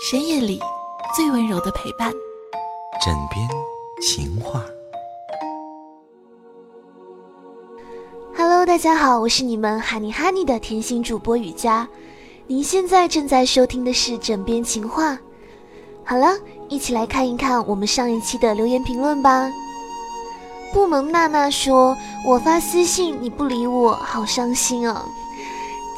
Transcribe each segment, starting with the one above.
深夜里最温柔的陪伴，枕边情话。Hello，大家好，我是你们哈尼哈尼的甜心主播雨佳。您现在正在收听的是《枕边情话》。好了，一起来看一看我们上一期的留言评论吧。布蒙娜娜说：“我发私信你不理我，好伤心啊。”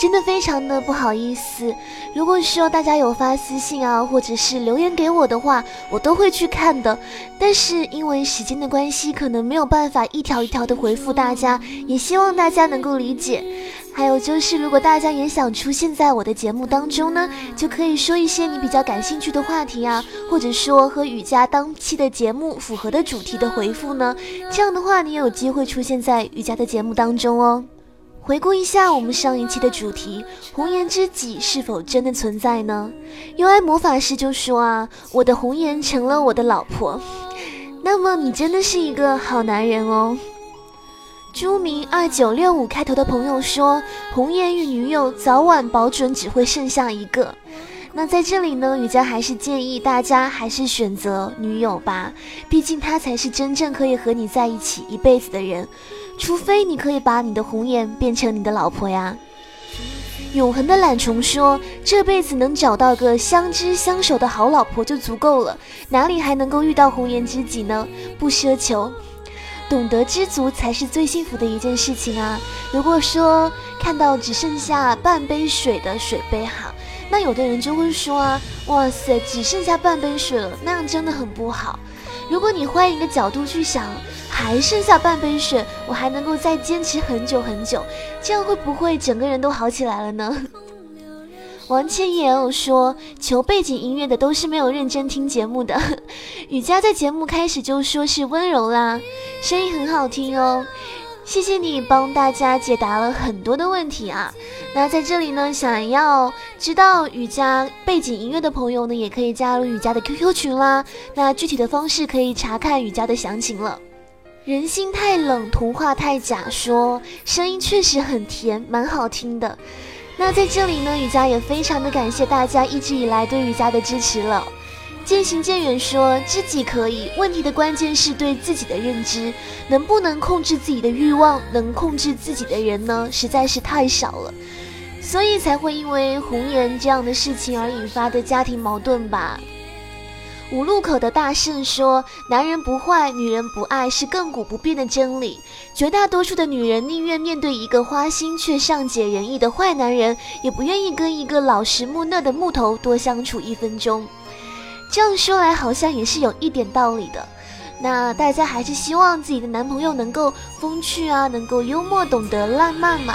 真的非常的不好意思。如果说大家有发私信啊，或者是留言给我的话，我都会去看的。但是因为时间的关系，可能没有办法一条一条的回复大家，也希望大家能够理解。还有就是，如果大家也想出现在我的节目当中呢，就可以说一些你比较感兴趣的话题啊，或者说和雨佳当期的节目符合的主题的回复呢，这样的话你也有机会出现在雨佳的节目当中哦。回顾一下我们上一期的主题，红颜知己是否真的存在呢？U I 魔法师就说啊，我的红颜成了我的老婆，那么你真的是一个好男人哦。朱明二九六五开头的朋友说，红颜与女友早晚保准只会剩下一个。那在这里呢，雨佳还是建议大家还是选择女友吧，毕竟她才是真正可以和你在一起一辈子的人。除非你可以把你的红颜变成你的老婆呀。永恒的懒虫说：“这辈子能找到个相知相守的好老婆就足够了，哪里还能够遇到红颜知己呢？不奢求，懂得知足才是最幸福的一件事情啊。如果说看到只剩下半杯水的水杯哈，那有的人就会说啊，哇塞，只剩下半杯水了，那样真的很不好。如果你换一个角度去想。”还剩下半杯水，我还能够再坚持很久很久，这样会不会整个人都好起来了呢？王千言说，求背景音乐的都是没有认真听节目的。雨佳在节目开始就说是温柔啦，声音很好听哦。谢谢你帮大家解答了很多的问题啊。那在这里呢，想要知道雨佳背景音乐的朋友呢，也可以加入雨佳的 QQ 群啦。那具体的方式可以查看雨佳的详情了。人心太冷，童话太假。说声音确实很甜，蛮好听的。那在这里呢，雨佳也非常的感谢大家一直以来对雨佳的支持了。渐行渐远说知己可以，问题的关键是对自己的认知，能不能控制自己的欲望，能控制自己的人呢，实在是太少了，所以才会因为红颜这样的事情而引发的家庭矛盾吧。五路口的大圣说：“男人不坏，女人不爱，是亘古不变的真理。绝大多数的女人宁愿面对一个花心却善解人意的坏男人，也不愿意跟一个老实木讷的木头多相处一分钟。”这样说来，好像也是有一点道理的。那大家还是希望自己的男朋友能够风趣啊，能够幽默，懂得浪漫嘛。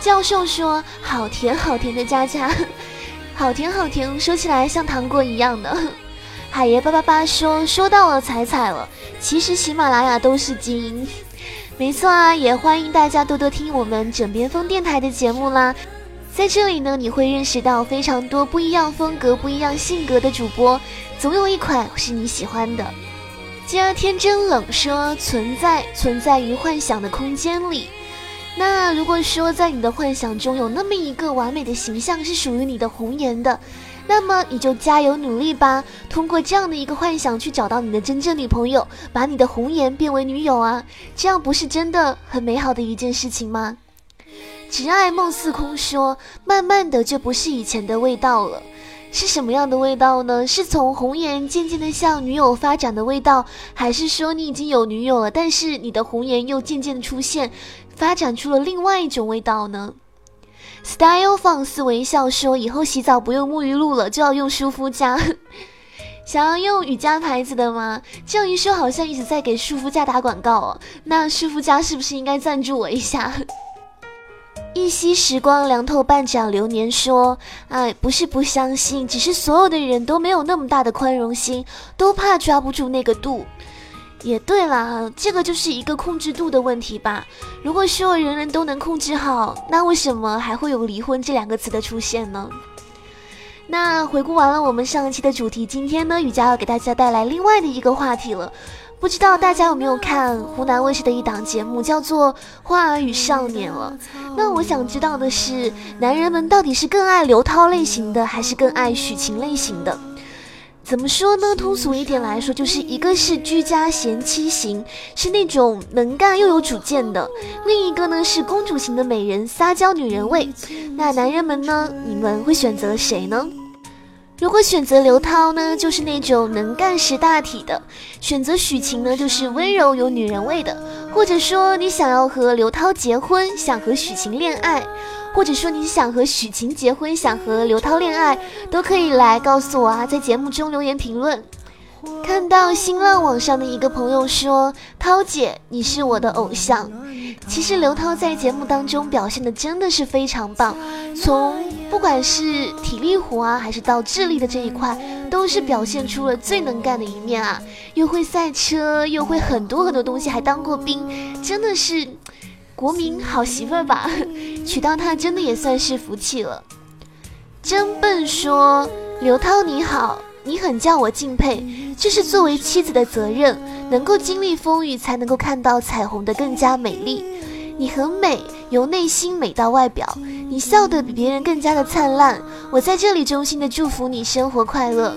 教授说：“好甜好甜的佳佳。”好甜好甜，说起来像糖果一样的。海爷八八八说说到了彩彩了，其实喜马拉雅都是精英，没错啊，也欢迎大家多多听我们枕边风电台的节目啦。在这里呢，你会认识到非常多不一样风格、不一样性格的主播，总有一款是你喜欢的。今儿天真冷，说存在存在于幻想的空间里。那如果说在你的幻想中有那么一个完美的形象是属于你的红颜的，那么你就加油努力吧，通过这样的一个幻想去找到你的真正女朋友，把你的红颜变为女友啊，这样不是真的很美好的一件事情吗？只爱梦似空说，慢慢的就不是以前的味道了，是什么样的味道呢？是从红颜渐渐的向女友发展的味道，还是说你已经有女友了，但是你的红颜又渐渐的出现？发展出了另外一种味道呢。Style 放肆微笑说：“以后洗澡不用沐浴露了，就要用舒肤佳。想要用雨佳牌子的吗？这样一说，好像一直在给舒肤佳打广告哦。那舒肤佳是不是应该赞助我一下？”一夕时光凉透半盏流年说：“哎，不是不相信，只是所有的人都没有那么大的宽容心，都怕抓不住那个度。”也对了，这个就是一个控制度的问题吧。如果说人人都能控制好，那为什么还会有离婚这两个词的出现呢？那回顾完了我们上一期的主题，今天呢，雨佳要给大家带来另外的一个话题了。不知道大家有没有看湖南卫视的一档节目，叫做《花儿与少年》了？那我想知道的是，男人们到底是更爱刘涛类型的，还是更爱许晴类型的？怎么说呢？通俗一点来说，就是一个是居家贤妻型，是那种能干又有主见的；另一个呢是公主型的美人，撒娇女人味。那男人们呢？你们会选择谁呢？如果选择刘涛呢，就是那种能干识大体的；选择许晴呢，就是温柔有女人味的。或者说你想要和刘涛结婚，想和许晴恋爱。或者说你想和许晴结婚，想和刘涛恋爱，都可以来告诉我啊，在节目中留言评论。看到新浪网上的一个朋友说：“涛姐，你是我的偶像。”其实刘涛在节目当中表现的真的是非常棒，从不管是体力活啊，还是到智力的这一块，都是表现出了最能干的一面啊！又会赛车，又会很多很多东西，还当过兵，真的是。国民好媳妇儿吧，娶到她真的也算是福气了。真笨说刘涛你好，你很叫我敬佩，这是作为妻子的责任，能够经历风雨，才能够看到彩虹的更加美丽。你很美，由内心美到外表，你笑得比别人更加的灿烂。我在这里衷心的祝福你生活快乐。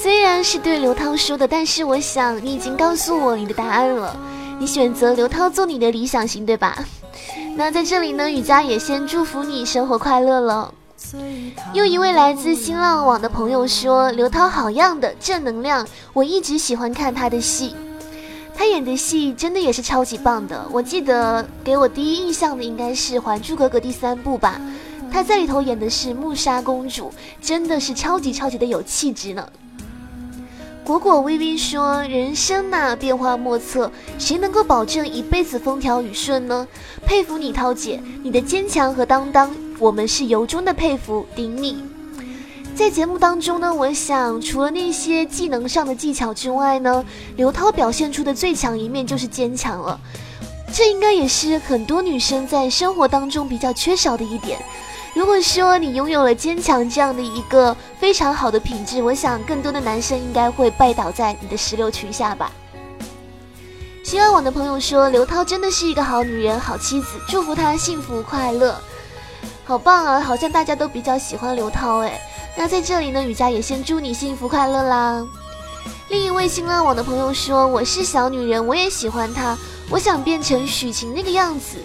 虽然是对刘涛说的，但是我想你已经告诉我你的答案了。你选择刘涛做你的理想型，对吧？那在这里呢，雨佳也先祝福你生活快乐了。又一位来自新浪网的朋友说：“刘涛好样的，正能量。我一直喜欢看他的戏，他演的戏真的也是超级棒的。我记得给我第一印象的应该是《还珠格格》第三部吧，他在里头演的是木沙公主，真的是超级超级的有气质呢。”果果微微说：“人生呐，变化莫测，谁能够保证一辈子风调雨顺呢？佩服你，涛姐，你的坚强和担当，我们是由衷的佩服，顶你。”在节目当中呢，我想除了那些技能上的技巧之外呢，刘涛表现出的最强一面就是坚强了，这应该也是很多女生在生活当中比较缺少的一点。如果说你拥有了坚强这样的一个非常好的品质，我想更多的男生应该会拜倒在你的石榴裙下吧。新浪网的朋友说，刘涛真的是一个好女人、好妻子，祝福她幸福快乐。好棒啊，好像大家都比较喜欢刘涛哎。那在这里呢，雨佳也先祝你幸福快乐啦。另一位新浪网的朋友说，我是小女人，我也喜欢她，我想变成许晴那个样子。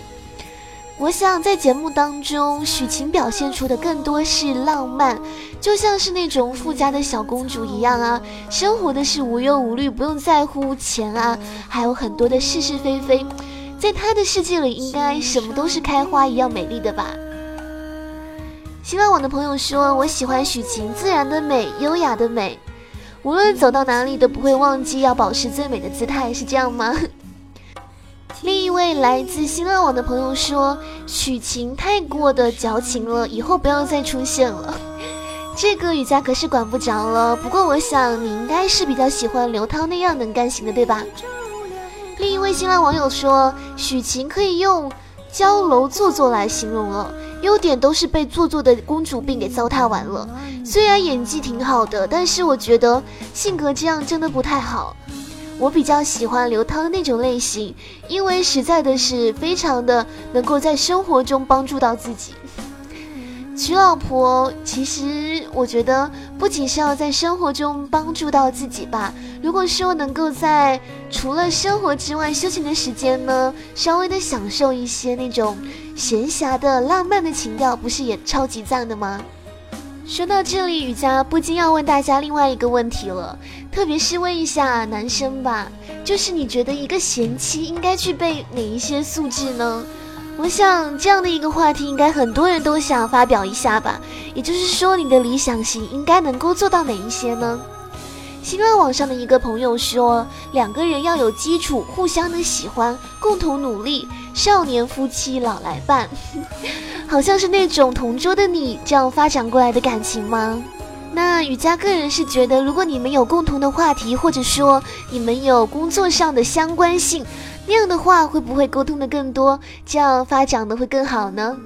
我想在节目当中，许晴表现出的更多是浪漫，就像是那种富家的小公主一样啊，生活的是无忧无虑，不用在乎钱啊，还有很多的是是非非，在她的世界里，应该什么都是开花一样美丽的吧。新浪网的朋友说，我喜欢许晴自然的美，优雅的美，无论走到哪里都不会忘记要保持最美的姿态，是这样吗？另一位来自新浪网的朋友说：“许晴太过的矫情了，以后不要再出现了。”这个雨佳可是管不着了。不过我想你应该是比较喜欢刘涛那样能干型的，对吧？另一位新浪网友说：“许晴可以用娇柔做作来形容了，优点都是被做作的公主病给糟蹋完了。虽然演技挺好的，但是我觉得性格这样真的不太好。”我比较喜欢刘涛那种类型，因为实在的是非常的能够在生活中帮助到自己。娶老婆，其实我觉得不仅是要在生活中帮助到自己吧。如果说能够在除了生活之外休闲的时间呢，稍微的享受一些那种闲暇的浪漫的情调，不是也超级赞的吗？说到这里，雨佳不禁要问大家另外一个问题了，特别是问一下男生吧，就是你觉得一个贤妻应该具备哪一些素质呢？我想这样的一个话题，应该很多人都想发表一下吧。也就是说，你的理想型应该能够做到哪一些呢？新浪网上的一个朋友说，两个人要有基础，互相的喜欢，共同努力，少年夫妻老来伴。好像是那种同桌的你这样发展过来的感情吗？那雨佳个人是觉得，如果你们有共同的话题，或者说你们有工作上的相关性，那样的话会不会沟通的更多，这样发展的会更好呢？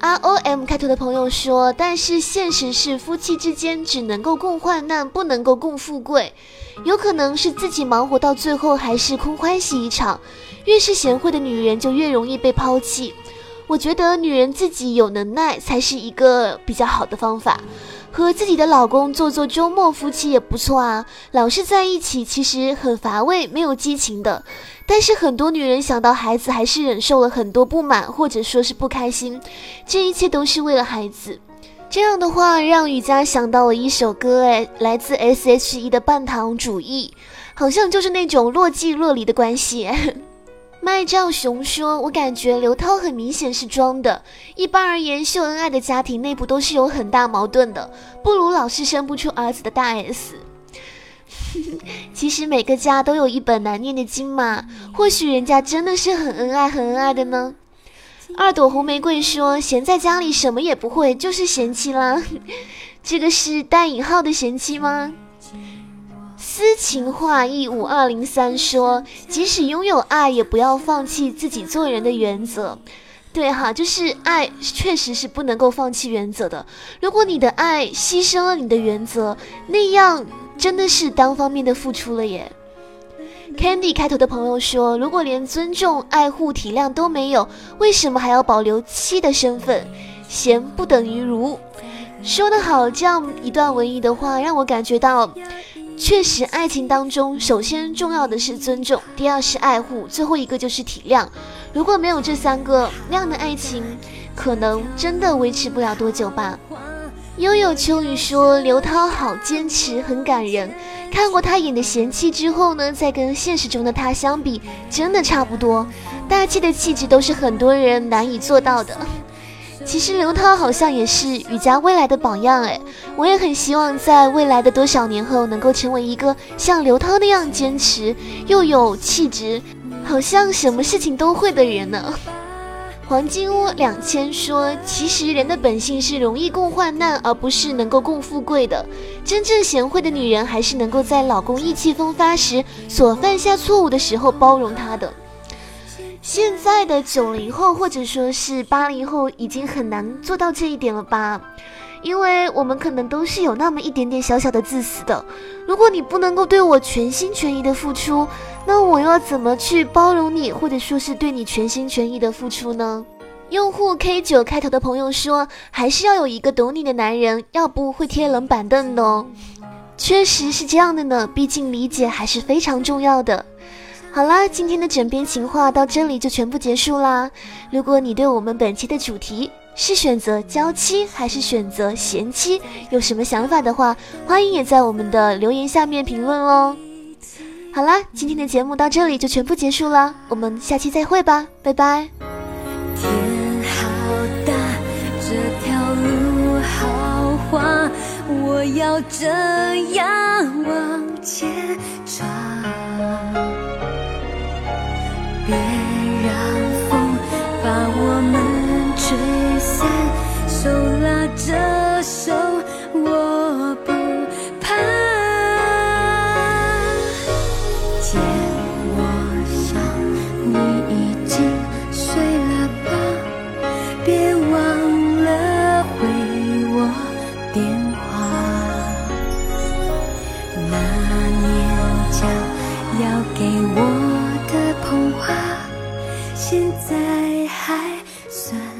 R O M 开头的朋友说，但是现实是夫妻之间只能够共患难，不能够共富贵。有可能是自己忙活到最后还是空欢喜一场。越是贤惠的女人就越容易被抛弃。我觉得女人自己有能耐才是一个比较好的方法。和自己的老公做做周末夫妻也不错啊。老是在一起其实很乏味，没有激情的。但是很多女人想到孩子，还是忍受了很多不满，或者说是不开心。这一切都是为了孩子。这样的话，让雨佳想到了一首歌，哎，来自 S.H.E 的《半糖主义》，好像就是那种若即若离的关系。麦兆雄说：“我感觉刘涛很明显是装的。一般而言，秀恩爱的家庭内部都是有很大矛盾的，不如老是生不出儿子的大 S。”其实每个家都有一本难念的经嘛，或许人家真的是很恩爱、很恩爱的呢。二朵红玫瑰说：“闲在家里什么也不会，就是嫌弃啦。”这个是带引号的嫌弃吗？诗情画意五二零三说：“即使拥有爱，也不要放弃自己做人的原则。”对哈，就是爱确实是不能够放弃原则的。如果你的爱牺牲了你的原则，那样。真的是单方面的付出了耶。Candy 开头的朋友说：“如果连尊重、爱护、体谅都没有，为什么还要保留妻的身份？贤不等于儒。”说得好，这样一段文艺的话，让我感觉到，确实爱情当中，首先重要的是尊重，第二是爱护，最后一个就是体谅。如果没有这三个，那样的爱情可能真的维持不了多久吧。悠悠秋雨说：“刘涛好坚持，很感人。看过他演的《贤妻》之后呢，再跟现实中的他相比，真的差不多。大气的气质都是很多人难以做到的。其实刘涛好像也是雨佳未来的榜样哎，我也很希望在未来的多少年后，能够成为一个像刘涛那样坚持又有气质，好像什么事情都会的人呢。”黄金屋两千说：“其实人的本性是容易共患难，而不是能够共富贵的。真正贤惠的女人，还是能够在老公意气风发时，所犯下错误的时候包容他的。现在的九零后或者说是八零后，已经很难做到这一点了吧？”因为我们可能都是有那么一点点小小的自私的。如果你不能够对我全心全意的付出，那我又要怎么去包容你，或者说是对你全心全意的付出呢？用户 K 九开头的朋友说，还是要有一个懂你的男人，要不会贴冷板凳的哦。确实是这样的呢，毕竟理解还是非常重要的。好啦，今天的枕边情话到这里就全部结束啦。如果你对我们本期的主题，是选择娇妻还是选择贤妻？有什么想法的话，欢迎也在我们的留言下面评论哦。好啦，今天的节目到这里就全部结束了，我们下期再会吧，拜拜。天好大，这条路好滑，我要这样往前闯。我们。算